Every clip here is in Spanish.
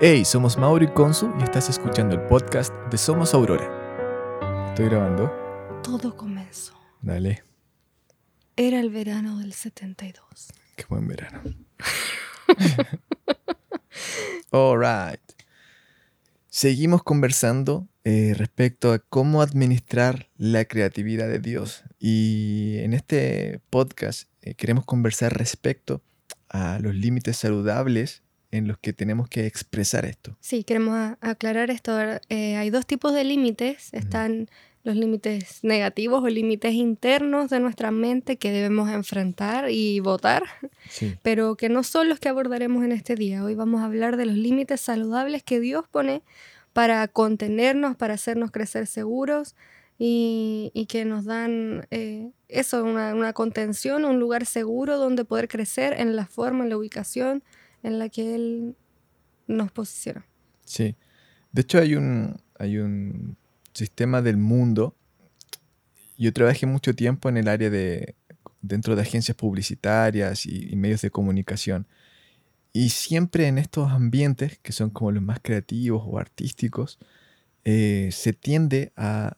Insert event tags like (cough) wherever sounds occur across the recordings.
Hey, somos Mauro y Consu y estás escuchando el podcast de Somos Aurora. ¿Estoy grabando? Todo comenzó. Dale. Era el verano del 72. Qué buen verano. (laughs) Alright. Seguimos conversando eh, respecto a cómo administrar la creatividad de Dios. Y en este podcast eh, queremos conversar respecto a los límites saludables en los que tenemos que expresar esto. Sí, queremos aclarar esto. Eh, hay dos tipos de límites. Están los límites negativos o límites internos de nuestra mente que debemos enfrentar y votar, Sí. pero que no son los que abordaremos en este día. Hoy vamos a hablar de los límites saludables que Dios pone para contenernos, para hacernos crecer seguros y, y que nos dan eh, eso, una, una contención, un lugar seguro donde poder crecer en la forma, en la ubicación en la que Él nos posiciona. Sí. De hecho, hay un, hay un sistema del mundo. Yo trabajé mucho tiempo en el área de, dentro de agencias publicitarias y, y medios de comunicación. Y siempre en estos ambientes, que son como los más creativos o artísticos, eh, se tiende a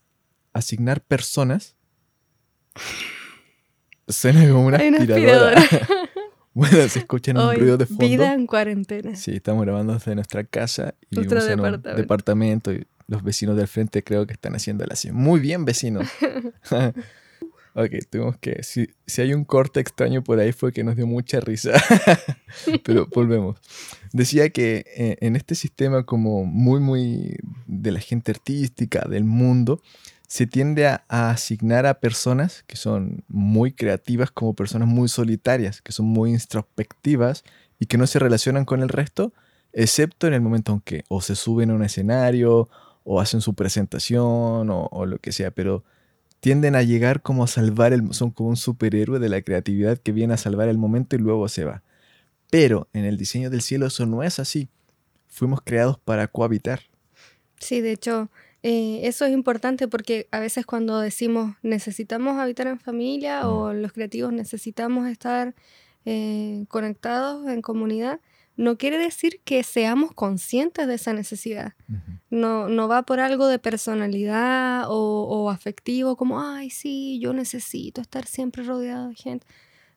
asignar personas. (laughs) Suena como una Hay una aspiradora. (laughs) bueno, se escuchan un ruido de fondo. vida en cuarentena. Sí, estamos grabando desde nuestra casa y Nuestro vivimos en un departamento. departamento y los vecinos del frente creo que están haciendo la así. Muy bien, vecinos. (laughs) ok, tuvimos que... Si, si hay un corte extraño por ahí fue que nos dio mucha risa. (laughs) Pero volvemos. Decía que eh, en este sistema como muy, muy de la gente artística, del mundo, se tiende a, asignar a personas que son muy creativas como personas muy solitarias, que son muy introspectivas y que no se relacionan con el resto, excepto en el momento en que o se suben a un escenario o hacen su presentación o, o lo que sea, pero tienden a llegar como a salvar el, son como un superhéroe de la creatividad que viene a salvar el momento y luego se va. Pero en el diseño del cielo eso no es así. Fuimos creados para cohabitar. Sí, de hecho, eh, eso es importante porque a veces cuando decimos necesitamos habitar en familia Mm. o los creativos necesitamos estar eh, conectados en comunidad, no quiere decir que seamos conscientes de esa necesidad. No, no va por algo de personalidad o, o afectivo, como, ay, sí, yo necesito estar siempre rodeado de gente.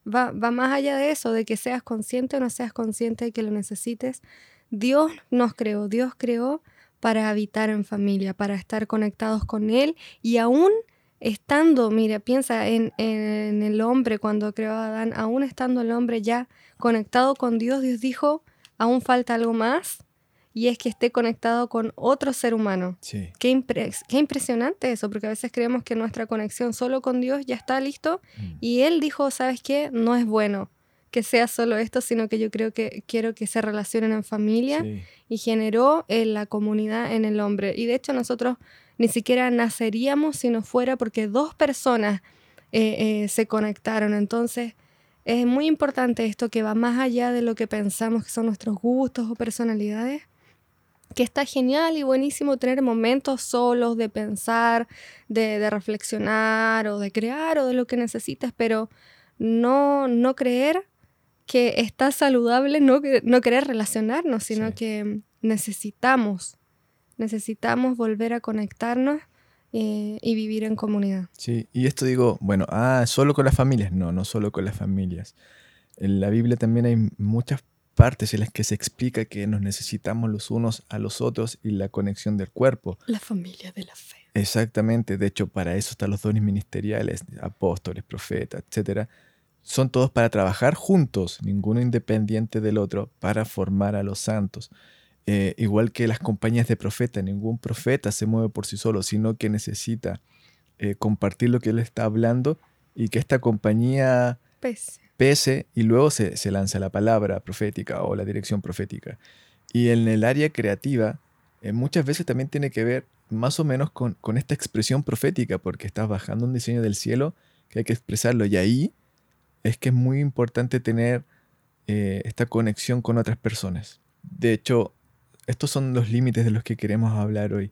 Va, va más allá de eso, de que seas consciente o no seas consciente de que lo necesites. Dios nos creó, Dios creó para habitar en familia, para estar conectados con Él y aún estando, mira, piensa en, en el hombre cuando creó a Adán, aún estando el hombre ya conectado con Dios, Dios dijo, aún falta algo más y es que esté conectado con otro ser humano. Sí. Qué, qué impresionante eso, porque a veces creemos que nuestra conexión solo con Dios ya está listo Mm. y Él dijo, ¿sabes qué? No es bueno que sea solo esto, sino que yo creo que quiero que se relacionen en familia Sí. Y generó en la comunidad en el hombre. Y de hecho nosotros ni siquiera naceríamos si no fuera porque dos personas eh, eh, se conectaron. Entonces es muy importante esto que va más allá de lo que pensamos que son nuestros gustos o personalidades. Que está genial y buenísimo tener momentos solos de pensar, de, de reflexionar o de crear o de lo que necesites, pero no, no creer que está saludable no, no querer relacionarnos, sino Sí. que necesitamos, necesitamos volver a conectarnos eh, y vivir en comunidad. Sí, y esto digo, bueno, ah, solo con las familias. No, no solo con las familias. En la Biblia también hay muchas partes en las que se explica que nos necesitamos los unos a los otros y la conexión del cuerpo. La familia de la fe. Exactamente, de hecho, para eso están los dones ministeriales, apóstoles, profetas, etcétera. Son todos para trabajar juntos, ninguno independiente del otro, para formar a los santos. Eh, igual que las compañías de profetas, ningún profeta se mueve por sí solo, sino que necesita eh, compartir lo que él está hablando y que esta compañía Pese. pese y luego se, se lanza la palabra profética o la dirección profética. Y en el área creativa, eh, muchas veces también tiene que ver más o menos con, con esta expresión profética, porque estás bajando un diseño del cielo que hay que expresarlo. Y ahí es que es muy importante tener eh, esta conexión con otras personas. De hecho, estos son los límites de los que queremos hablar hoy.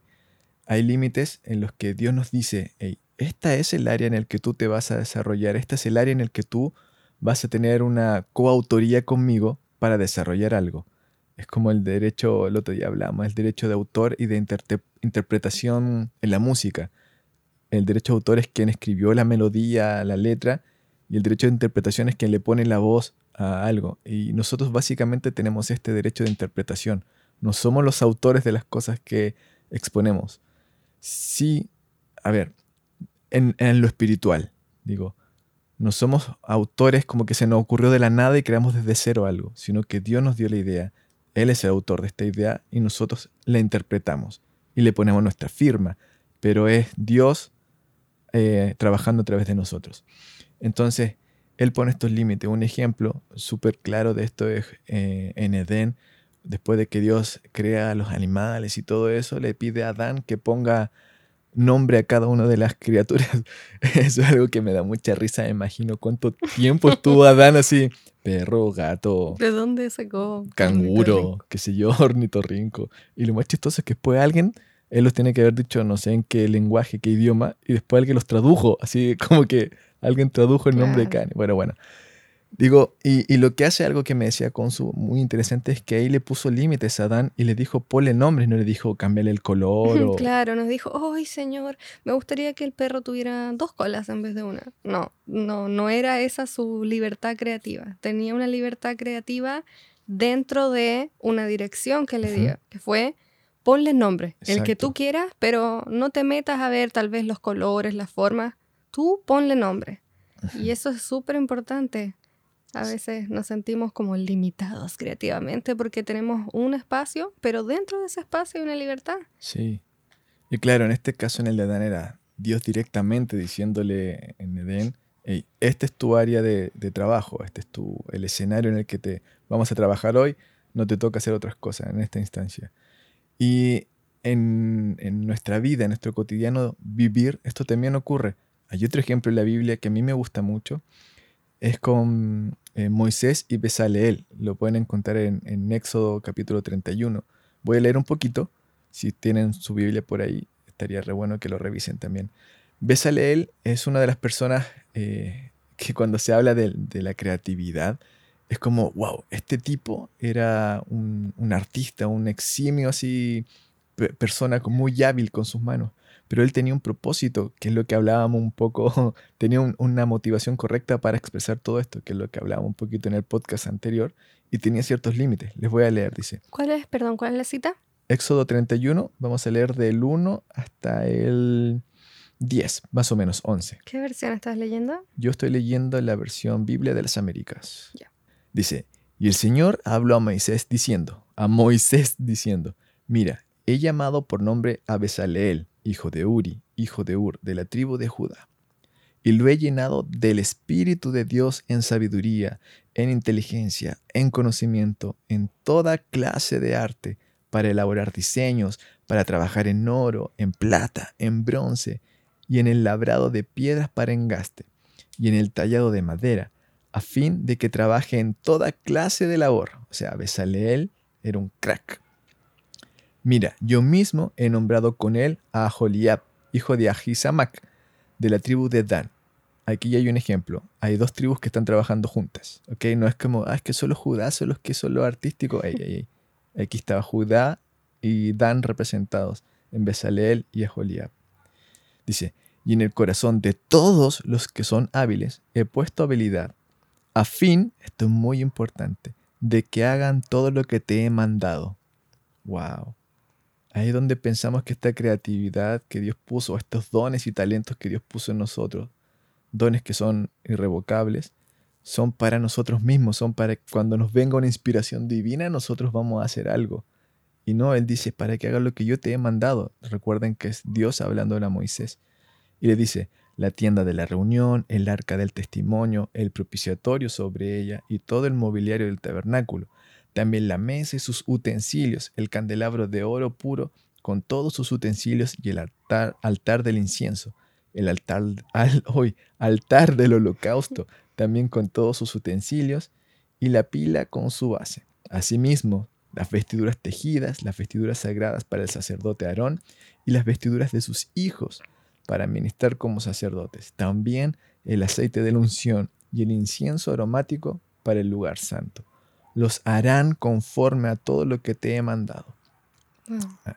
Hay límites en los que Dios nos dice, hey, esta es el área en el que tú te vas a desarrollar, este es el área en el que tú vas a tener una coautoría conmigo para desarrollar algo. Es como el derecho, el otro día hablamos, el derecho de autor y de interpretación en la música. El derecho de autor es quien escribió la melodía, la letra, y el derecho de interpretación es quien le pone la voz a algo. Y nosotros básicamente tenemos este derecho de interpretación. No somos los autores de las cosas que exponemos. Sí, a ver, en, lo espiritual, digo, no somos autores como que se nos ocurrió de la nada y creamos desde cero algo, sino que Dios nos dio la idea. Él es el autor de esta idea y nosotros la interpretamos y le ponemos nuestra firma, pero es Dios eh, trabajando a través de nosotros. Entonces, Él pone estos límites. Un ejemplo súper claro de esto es eh, en Edén, después de que Dios crea a los animales y todo eso, le pide a Adán que ponga nombre a cada una de las criaturas. (laughs) Eso es algo que me da mucha risa. Me imagino cuánto tiempo estuvo (laughs) Adán así. Perro, gato. ¿De dónde sacó? Canguro, qué sé yo, (laughs) ornitorrinco. Y lo más chistoso es que después alguien, él los tiene que haber dicho no sé en qué lenguaje, qué idioma, y después alguien los tradujo. (laughs) Así como que alguien tradujo el nombre de Kanye. Bueno, bueno. Digo, y, lo que hace algo que me decía Consu muy interesante es que ahí le puso límites a Adán y le dijo ponle nombres, no le dijo cambiarle el color. Claro, nos dijo, ay señor, me gustaría que el perro tuviera dos colas en vez de una. No, no, no era esa su libertad creativa. Tenía una libertad creativa dentro de una dirección que le dio, que fue ponle nombre, el que tú quieras, pero no te metas a ver tal vez los colores, las formas. Tú ponle nombre. Y eso es súper importante. A veces nos sentimos como limitados creativamente porque tenemos un espacio, pero dentro de ese espacio hay una libertad. Sí. Y claro, en este caso en el de Adán era Dios directamente diciéndole en Edén, este es tu área de, trabajo, este es tu, el escenario en el que te vamos a trabajar hoy, no te toca hacer otras cosas en esta instancia. Y en, en nuestra vida, en nuestro cotidiano vivir, esto también ocurre. Hay otro ejemplo en la Biblia que a mí me gusta mucho, es con eh, Moisés y Besaleel. Lo pueden encontrar en, Éxodo capítulo 31. Voy a leer un poquito. Si tienen su Biblia por ahí, estaría re bueno que lo revisen también. Besaleel es una de las personas eh, que cuando se habla de, la creatividad, es como, wow, este tipo era un, un artista, un eximio así, persona muy hábil con sus manos pero él tenía un propósito, que es lo que hablábamos un poco, (laughs) tenía una motivación correcta para expresar todo esto, que es lo que hablábamos un poquito en el podcast anterior, y tenía ciertos límites. Les voy a leer, dice. ¿Cuál es, perdón, cuál es la cita? Éxodo 31, vamos a leer del 1 hasta el 10, más o menos 11. ¿Qué versión estás leyendo? Yo estoy leyendo la versión Biblia de las Américas. Ya. Dice, y el Señor habló a Moisés diciendo, a Moisés diciendo, mira, he llamado por nombre a Besaleel, hijo de Uri, hijo de Ur, de la tribu de Judá. Y lo he llenado del Espíritu de Dios en sabiduría, en inteligencia, en conocimiento, en toda clase de arte, para elaborar diseños, para trabajar en oro, en plata, en bronce, y en el labrado de piedras para engaste, y en el tallado de madera, a fin de que trabaje en toda clase de labor. O sea, Besaleel era un crack. Mira, yo mismo he nombrado con él a Joliab, hijo de Ahisamac, de la tribu de Dan. Aquí hay un ejemplo. Hay dos tribus que están trabajando juntas. ¿ok? No es como, ah, es que solo Judá son los que son los artísticos. Aquí estaba Judá y Dan representados en Besaleel y Aholiab. Dice, y en el corazón de todos los que son hábiles he puesto habilidad, a fin, esto es muy importante, de que hagan todo lo que te he mandado. Wow. Ahí es donde pensamos que esta creatividad que Dios puso, estos dones y talentos que Dios puso en nosotros, dones que son irrevocables, son para nosotros mismos, son para cuando nos venga una inspiración divina, nosotros vamos a hacer algo. Y no, Él dice, para que haga lo que yo te he mandado. Recuerden que es Dios hablando a Moisés. Y le dice, la tienda de la reunión, el arca del testimonio, el propiciatorio sobre ella y todo el mobiliario del tabernáculo también la mesa y sus utensilios, el candelabro de oro puro con todos sus utensilios y el altar, altar del incienso, el altar, hoy, (laughs) altar del holocausto, también con todos sus utensilios, y la pila con su base. Asimismo, las vestiduras tejidas, las vestiduras sagradas para el sacerdote Aarón y las vestiduras de sus hijos para ministrar como sacerdotes. También el aceite de la unción y el incienso aromático para el lugar santo los harán conforme a todo lo que te he mandado. Ah.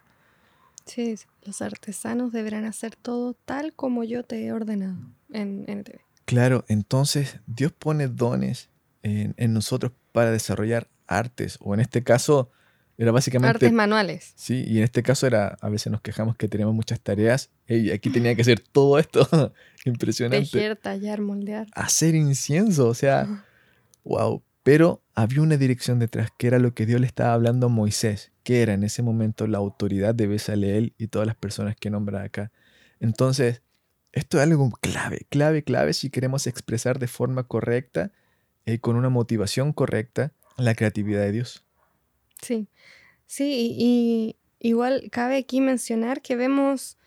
Sí, los artesanos deberán hacer todo tal como yo te he ordenado en NTV. Claro, entonces Dios pone dones en, en nosotros para desarrollar artes, o en este caso era básicamente... Artes manuales. Sí, y en este caso era, a veces nos quejamos que tenemos muchas tareas, y aquí tenía que hacer todo esto, (laughs) impresionante. Tejer, tallar, moldear. Hacer incienso, o sea, wow. Pero había una dirección detrás, que era lo que Dios le estaba hablando a Moisés, que era en ese momento la autoridad de Besaleel y todas las personas que nombra acá. Entonces, esto es algo clave, clave, clave si queremos expresar de forma correcta, y eh, con una motivación correcta, la creatividad de Dios. Sí, sí, y, igual cabe aquí mencionar que vemos,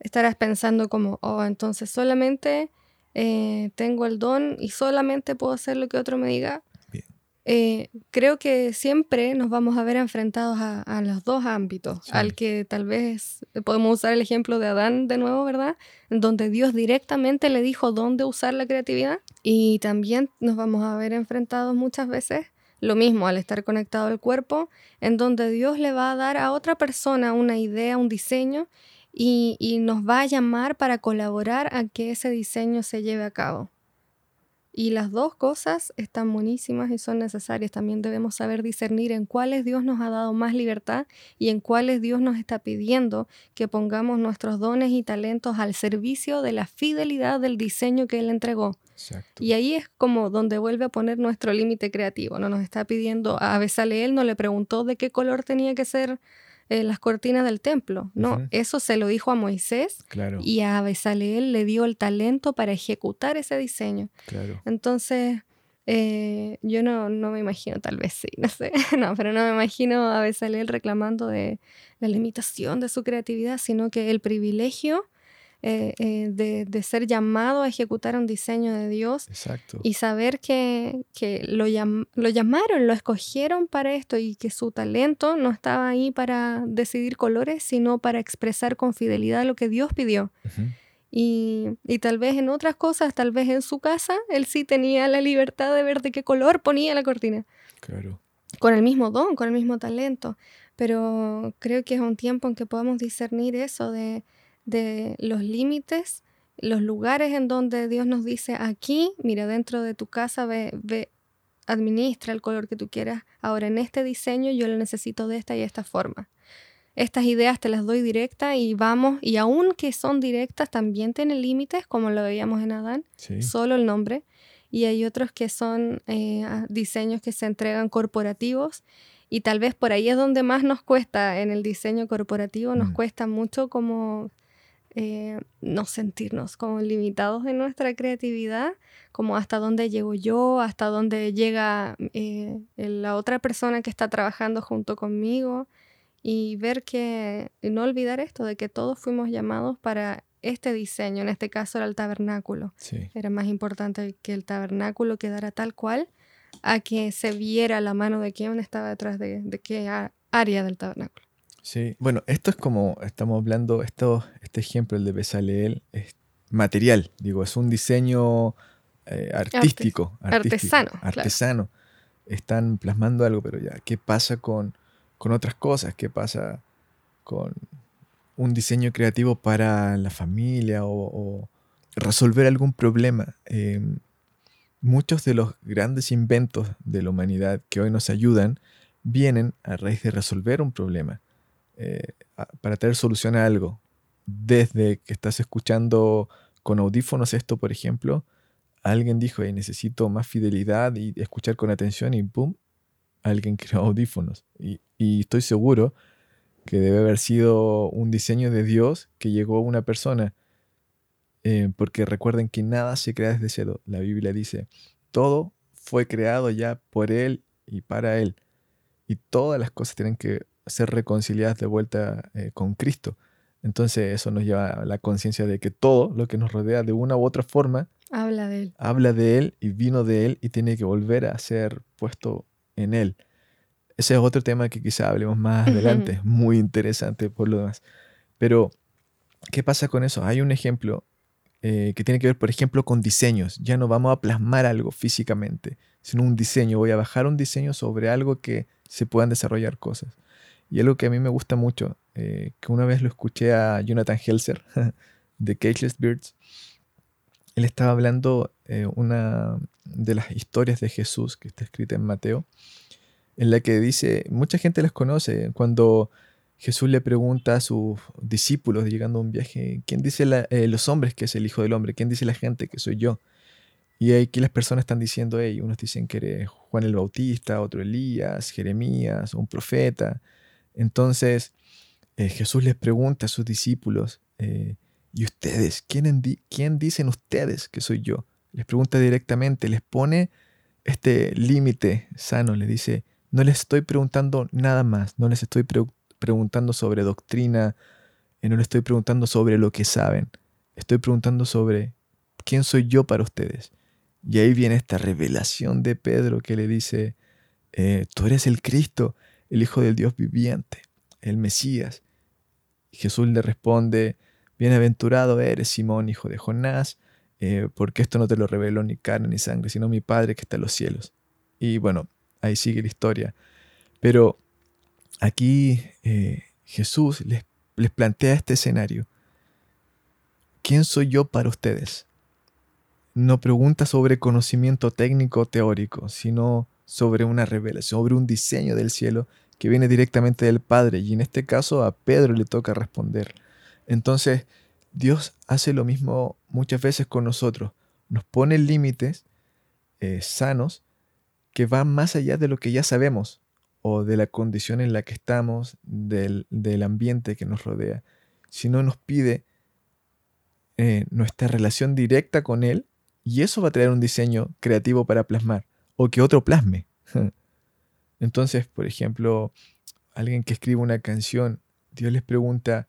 estarás pensando como, oh, entonces solamente eh, tengo el don y solamente puedo hacer lo que otro me diga. Eh, creo que siempre nos vamos a ver enfrentados a, los dos ámbitos, al que tal vez podemos usar el ejemplo de Adán de nuevo, ¿verdad? Donde Dios directamente le dijo dónde usar la creatividad y también nos vamos a ver enfrentados muchas veces lo mismo al estar conectado al cuerpo, en donde Dios le va a dar a otra persona una idea, un diseño, y, y nos va a llamar para colaborar a que ese diseño se lleve a cabo. Y las dos cosas están buenísimas y son necesarias. También debemos saber discernir en cuáles Dios nos ha dado más libertad y en cuáles Dios nos está pidiendo que pongamos nuestros dones y talentos al servicio de la fidelidad del diseño que Él entregó. Y ahí es como donde vuelve a poner nuestro límite creativo. No nos está pidiendo, a Besaleel no le preguntó de qué color tenía que ser eh, las cortinas del templo. No, eso se lo dijo a Moisés y a Besaleel le dio el talento para ejecutar ese diseño. Entonces, eh, yo no, no, me imagino, tal vez sí, (laughs) no sé, no, pero no me imagino a Besaleel reclamando de la limitación de su creatividad, sino que el privilegio eh, eh, de, ser llamado a ejecutar un diseño de Dios y saber que, lo, lo llamaron, lo escogieron para esto y que su talento no estaba ahí para decidir colores, sino para expresar con fidelidad lo que Dios pidió. Y, y, tal vez en otras cosas, tal vez en su casa, él sí tenía la libertad de ver de qué color ponía la cortina. Claro. Con el mismo don, con el mismo talento. Pero creo que es un tiempo en que podamos discernir eso de, de los límites, los lugares en donde Dios nos dice, aquí, mira, dentro de tu casa, ve, ve, administra el color que tú quieras. Ahora, en este diseño yo lo necesito de esta y esta forma. Estas ideas te las doy directa y vamos, y aunque son directas, también tienen límites, como lo veíamos en Adán, solo el nombre. Y hay otros que son eh, diseños que se entregan corporativos y tal vez por ahí es donde más nos cuesta en el diseño corporativo, nos mm. cuesta mucho como eh, no sentirnos como limitados en nuestra creatividad, como hasta dónde llego yo, hasta dónde llega eh, la otra persona que está trabajando junto conmigo y ver que, no olvidar esto, de que todos fuimos llamados para este diseño, en este caso era el tabernáculo. Era más importante que el tabernáculo quedara tal cual a que se viera la mano de quién estaba detrás de, de qué área del tabernáculo. Sí, bueno, esto es como estamos hablando, esto, este ejemplo, el de Besaleel, es material, digo, es un diseño eh, artístico, artesano. Artesano. Están plasmando algo, pero ya, ¿qué pasa con, con otras cosas? ¿Qué pasa con un diseño creativo para la familia o, resolver algún problema? Em, muchos de los grandes inventos de la humanidad que hoy nos ayudan vienen a raíz de resolver un problema. Eh, para tener solución a algo. Desde que estás escuchando con audífonos esto, por ejemplo, alguien dijo, necesito más fidelidad y escuchar con atención y ¡pum! Alguien (laughs) creó audífonos. Y, estoy seguro que debe haber sido un diseño de Dios que llegó a una persona. Eh, porque recuerden que nada se crea desde cero. La Biblia dice, todo fue creado ya por Él y para Él. Y todas las cosas tienen que ser reconciliadas de vuelta eh, con Cristo. Entonces eso nos lleva a la conciencia de que todo lo que nos rodea de una u otra forma habla de Él. Habla de Él y vino de Él y tiene que volver a ser puesto en Él. Ese es otro tema que quizá hablemos más adelante, muy interesante por lo demás. Pero, ¿qué pasa con eso? Hay un ejemplo eh, que tiene que ver, por ejemplo, con diseños. Ya no vamos a plasmar algo físicamente, sino un diseño. Voy a bajar un diseño sobre algo que se puedan desarrollar cosas. Y algo que a mí me gusta mucho, eh, que una vez lo escuché a Jonathan Helser (laughs) de Cageless Birds, él estaba hablando eh, una de las historias de Jesús que está escrita en Mateo, en la que dice, mucha gente las conoce, cuando Jesús le pregunta a sus discípulos llegando a un viaje, ¿quién dice eh, los hombres que es el Hijo del Hombre? ¿Quién dice la gente que soy yo? Y aquí las personas están diciendo, hey, unos dicen que eres Juan el Bautista, otro Elías, Jeremías, un profeta. Entonces eh, Jesús les pregunta a sus discípulos, eh, ¿y ustedes? ¿quién, ¿Quién dicen ustedes que soy yo? Les pregunta directamente, les pone este límite sano, les dice, no les estoy preguntando nada más, no les estoy preguntando sobre doctrina, y no les estoy preguntando sobre lo que saben, estoy preguntando sobre quién soy yo para ustedes. Y ahí viene esta revelación de Pedro que le dice, eh, tú eres el Cristo, el Hijo del Dios viviente, el Mesías. Jesús le responde, bienaventurado eres Simón, hijo de Jonás, eh, porque esto no te lo reveló ni carne ni sangre, sino mi Padre que está en los cielos. Y bueno, ahí sigue la historia. Pero aquí eh, Jesús les, les plantea este escenario. ¿Quién soy yo para ustedes? no pregunta sobre conocimiento técnico teórico, sino sobre una revelación, sobre un diseño del cielo que viene directamente del Padre. Y en este caso a Pedro le toca responder. Entonces, Dios hace lo mismo muchas veces con nosotros. Nos pone límites eh, sanos que van más allá de lo que ya sabemos o de la condición en la que estamos, del, ambiente que nos rodea, sino nos pide eh, nuestra relación directa con Él y eso va a traer un diseño creativo para plasmar o que otro plasme. (laughs) Entonces, por ejemplo, alguien que escribe una canción, Dios les pregunta,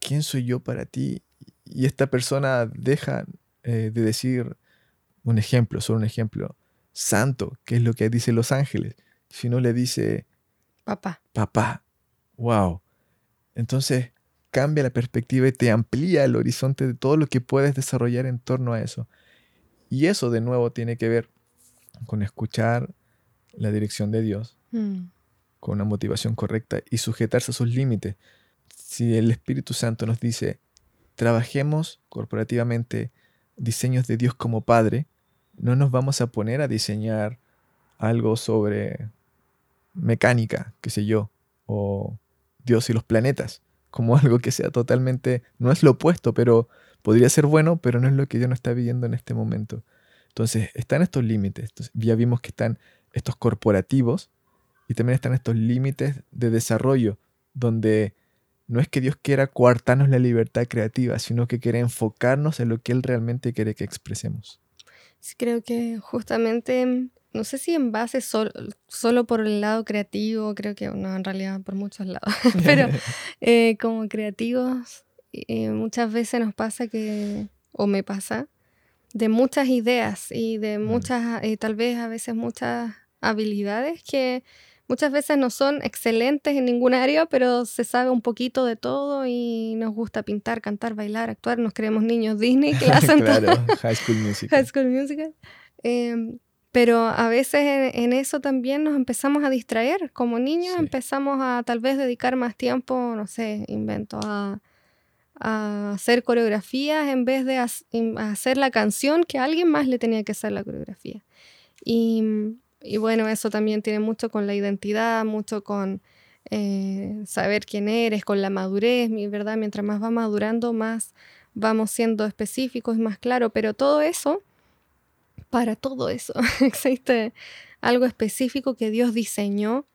¿quién soy yo para ti? Y esta persona deja eh, de decir un ejemplo, solo un ejemplo, santo, que es lo que dice los ángeles, sino le dice, papá. Papá, wow. Entonces cambia la perspectiva y te amplía el horizonte de todo lo que puedes desarrollar en torno a eso. Y eso de nuevo tiene que ver con escuchar la dirección de Dios, mm. con una motivación correcta y sujetarse a sus límites. Si el Espíritu Santo nos dice, trabajemos corporativamente diseños de Dios como Padre, no nos vamos a poner a diseñar algo sobre mecánica, qué sé yo, o Dios y los planetas, como (laughs) algo que sea totalmente, no es lo opuesto, pero podría ser bueno, pero no es lo que Dios nos está viviendo en este momento. Entonces, están estos límites. ya vimos que están estos corporativos y también están estos límites de desarrollo, donde no es que Dios quiera coartarnos la libertad creativa, sino que quiere enfocarnos en lo que Él realmente quiere que expresemos. Sí, creo que justamente, no sé si en base solo por el lado creativo, creo que no, en realidad por muchos lados, (laughs) pero (laughs) eh, como creativos eh, muchas veces nos pasa que, o me pasa, de muchas ideas y de muchas, eh, tal vez a veces muchas habilidades que muchas veces no son excelentes en ningún área, pero se sabe un poquito de todo y nos gusta pintar, cantar, bailar, actuar. Nos creemos niños Disney (laughs) que hacen Claro, High School Musical. High School Musical. Em, pero a veces en, eso también nos empezamos a distraer. Como niños empezamos a tal vez dedicar más tiempo, no sé, invento a a hacer coreografías en vez de hacer la canción que alguien más le tenía que hacer la coreografía. Y, y bueno, eso también tiene mucho con la identidad, mucho con eh, saber quién eres, con la madurez, ¿verdad? Mientras más va madurando, más vamos siendo específicos más claros, pero todo eso, para todo eso, (laughs) existe algo específico que Dios diseñó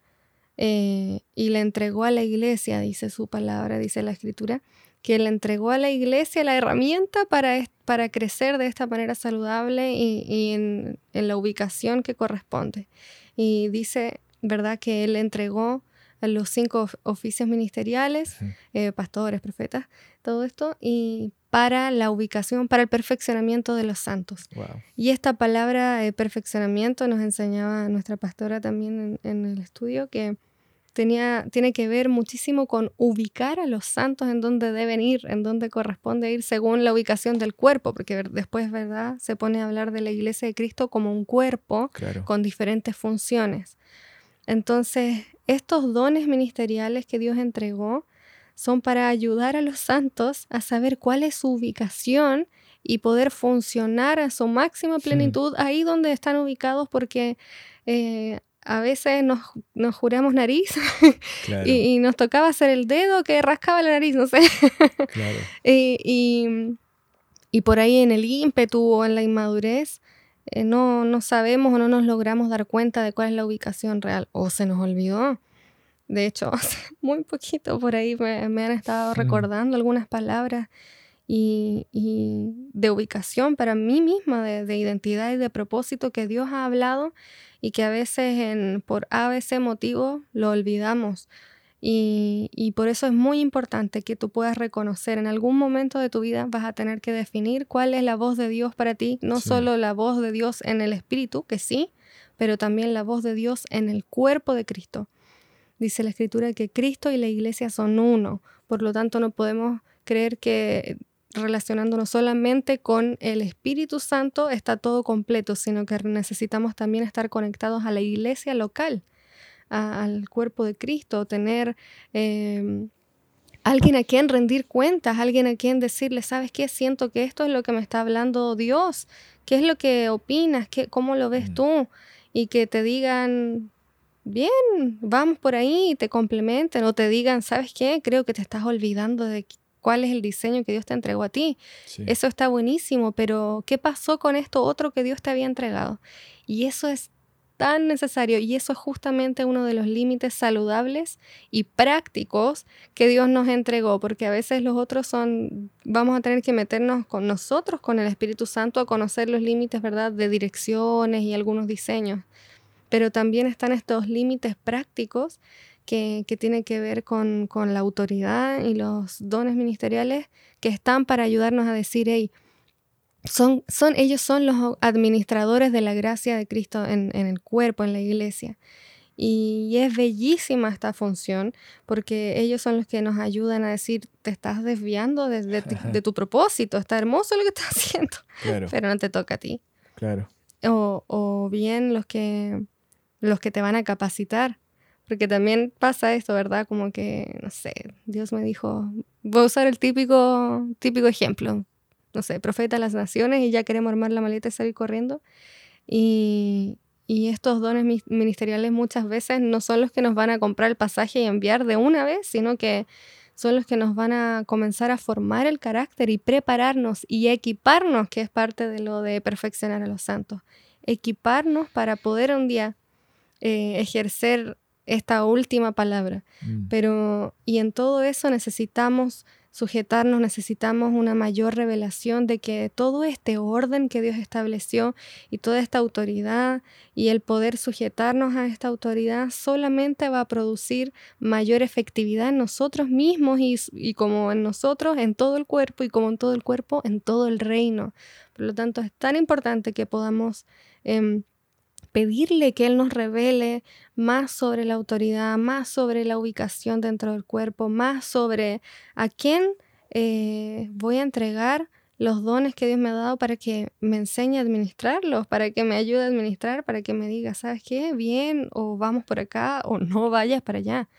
eh, y le entregó a la iglesia, dice su palabra, dice la escritura, que le entregó a la iglesia la herramienta para, para crecer de esta manera saludable y, en, la ubicación que corresponde. Y dice, ¿verdad?, que él entregó a los cinco oficios ministeriales, eh, pastores, profetas, todo esto, y para la ubicación, para el perfeccionamiento de los santos. Y esta palabra perfeccionamiento nos enseñaba nuestra pastora también en, en el estudio que tenía, tiene que ver muchísimo con ubicar a los santos en donde deben ir, en donde corresponde ir según la ubicación del cuerpo, porque después, ¿verdad? Se pone a hablar de la iglesia de Cristo como un cuerpo con diferentes funciones. Entonces, estos dones ministeriales que Dios entregó son para ayudar a los santos a saber cuál es su ubicación y poder funcionar a su máxima plenitud ahí donde están ubicados, porque eh, a veces nos, nos juramos nariz (laughs) y, nos tocaba hacer el dedo que rascaba la nariz, no sé. (laughs) y, y, por ahí en el ímpetu o en la inmadurez eh, no, no sabemos o no nos logramos dar cuenta de cuál es la ubicación real o se nos olvidó. De hecho, (laughs) hace muy poquito por ahí me, me han estado recordando algunas palabras y, y, de ubicación para mí misma, de, de identidad y de propósito que Dios ha hablado y que a veces en, por ABC motivo lo olvidamos. Y, y, por eso es muy importante que tú puedas reconocer en algún momento de tu vida vas a tener que definir cuál es la voz de Dios para ti, no solo la voz de Dios en el espíritu, que sí, pero también la voz de Dios en el cuerpo de Cristo. Dice la escritura que Cristo y la iglesia son uno, por lo tanto no podemos creer que relacionándonos solamente con el Espíritu Santo está todo completo, sino que necesitamos también estar conectados a la iglesia local, al cuerpo de Cristo, tener em, alguien a quien rendir cuentas, alguien a quien decirle, ¿sabes qué? Siento que esto es lo que me está hablando Dios, ¿qué es lo que opinas? ¿Qué, ¿Cómo lo ves mm. tú? Y que te digan, bien, vamos por ahí, te complementen o te digan, ¿sabes qué? Creo que te estás olvidando de cuál es el diseño que Dios te entregó a ti. Eso está buenísimo, pero ¿qué pasó con esto otro que Dios te había entregado? Y eso es tan necesario y eso es justamente uno de los límites saludables y prácticos que Dios nos entregó, porque a veces los otros son, vamos a tener que meternos con nosotros, con el Espíritu Santo, a conocer los límites, ¿verdad?, de direcciones y algunos diseños. Pero también están estos límites prácticos que, que tiene que ver con, con, la autoridad y los dones ministeriales que están para ayudarnos a decir, hey, son, son, ellos son los administradores de la gracia de Cristo en, en el cuerpo, en la iglesia. Y es bellísima esta función porque ellos son los que nos ayudan a decir, te estás desviando de, de, (laughs) tu propósito, está hermoso lo que estás (laughs) haciendo, pero no te toca a ti. Claro. O, o, bien los que, los que te van a capacitar porque también pasa esto, ¿verdad? Como que, no sé, Dios me dijo, voy a usar el típico, típico ejemplo, no sé, profeta de las naciones y ya queremos armar la maleta y salir corriendo. Y, y estos dones ministeriales muchas veces no son los que nos van a comprar el pasaje y enviar de una vez, sino que son los que nos van a comenzar a formar el carácter y prepararnos y equiparnos, que es parte de lo de perfeccionar a los santos. Equiparnos para poder un día eh, ejercer esta última palabra. Mm. Pero, y en todo eso necesitamos sujetarnos, necesitamos una mayor revelación de que todo este orden que Dios estableció y toda esta autoridad y el poder sujetarnos a esta autoridad solamente va a producir mayor efectividad en nosotros mismos y, como en nosotros, en todo el cuerpo y como en todo el cuerpo, en todo el reino. Por lo tanto, es tan importante que podamos... Em, pedirle que Él nos revele más sobre la autoridad, más sobre la ubicación dentro del cuerpo, más sobre a quién eh, voy a entregar los dones que Dios me ha dado para que me enseñe a administrarlos, para que me ayude a administrar, para que me diga, ¿sabes qué? Bien, o vamos por acá, o no vayas para allá.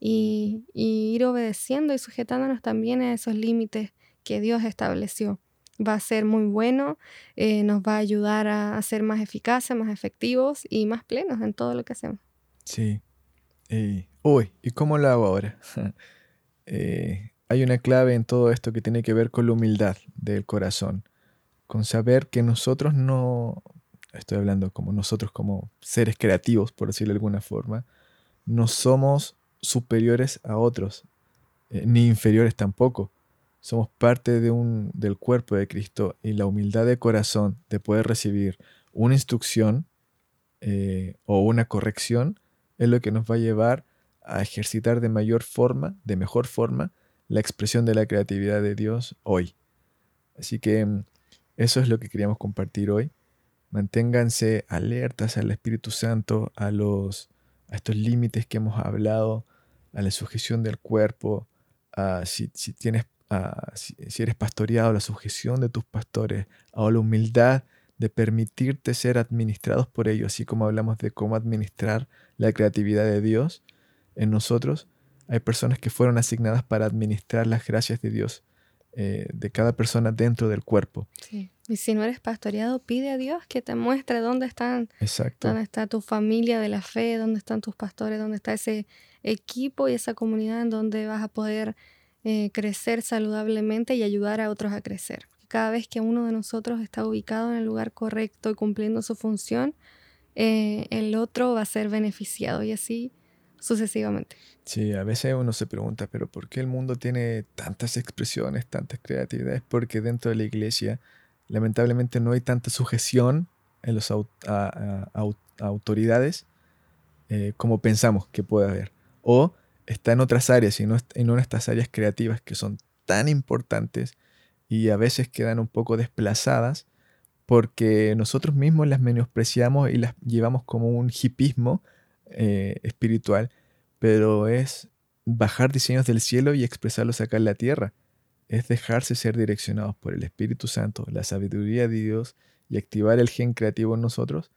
Y, y ir obedeciendo y sujetándonos también a esos límites que Dios estableció va a ser muy bueno, eh, nos va a ayudar a, ser más eficaces, más efectivos y más plenos en todo lo que hacemos. Sí. uy, ¿y cómo lo hago ahora? (laughs) Eh, hay una clave en todo esto que tiene que ver con la humildad del corazón, con saber que nosotros no, estoy hablando como nosotros como seres creativos, por decirlo de alguna forma, no somos superiores a otros, eh, ni inferiores tampoco somos parte de un, del cuerpo de Cristo y la humildad de corazón de poder recibir una instrucción eh, o una corrección es lo que nos va a llevar a ejercitar de mayor forma, de mejor forma, la expresión de la creatividad de Dios hoy. Así que mm, eso es lo que queríamos compartir hoy. Manténganse alertas al Espíritu Santo, a los, a estos límites que hemos hablado, a la sujeción del cuerpo, a si, tienes, si, eres pastoreado, la sujeción de tus pastores, a la humildad de permitirte ser administrados por ellos, así como hablamos de cómo administrar la creatividad de Dios en nosotros. Hay personas que fueron asignadas para administrar las gracias de Dios eh, de cada persona dentro del cuerpo. Sí. Y si no eres pastoreado, pide a Dios que te muestre dónde están, Exacto. dónde está tu familia de la fe, dónde están tus pastores, dónde está ese equipo y esa comunidad en donde vas a poder eh, crecer saludablemente y ayudar a otros a crecer. Cada vez que uno de nosotros está ubicado en el lugar correcto y cumpliendo su función, eh, el otro va a ser beneficiado y así sucesivamente. Sí, a veces uno se pregunta, pero ¿por qué el mundo tiene tantas expresiones, tantas creatividades? Porque dentro de la iglesia, lamentablemente, no hay tanta sujeción en las autoridades eh, como pensamos que puede haber. O está en otras áreas y no, en estas áreas creativas que son tan importantes y a veces quedan un poco desplazadas porque nosotros mismos las menospreciamos y las llevamos como un hipismo eh, espiritual pero es bajar diseños del cielo y expresarlos acá en la tierra. Es dejarse ser direccionados por el Espíritu Santo, la sabiduría de Dios y activar el gen creativo en nosotros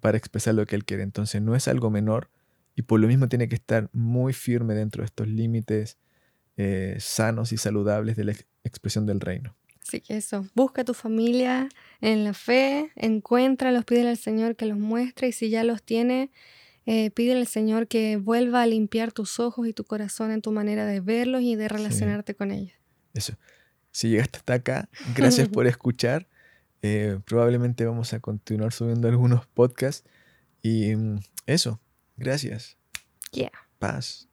para expresar lo que Él quiere. Entonces no es algo menor y por lo mismo tiene que estar muy firme dentro de estos límites eh, sanos y saludables de la expresión del reino. Así que eso, busca tu familia en la fe, encuéntralos, pídele al Señor que los muestre y si ya los tiene, eh, pide al Señor que vuelva a limpiar tus ojos y tu corazón en tu manera de verlos y de relacionarte con ellos. Eso. Si llegaste hasta acá, gracias (laughs) por escuchar. Eh, probablemente vamos a continuar subiendo algunos podcasts. Y mm, eso, gracias. Yeah. Paz.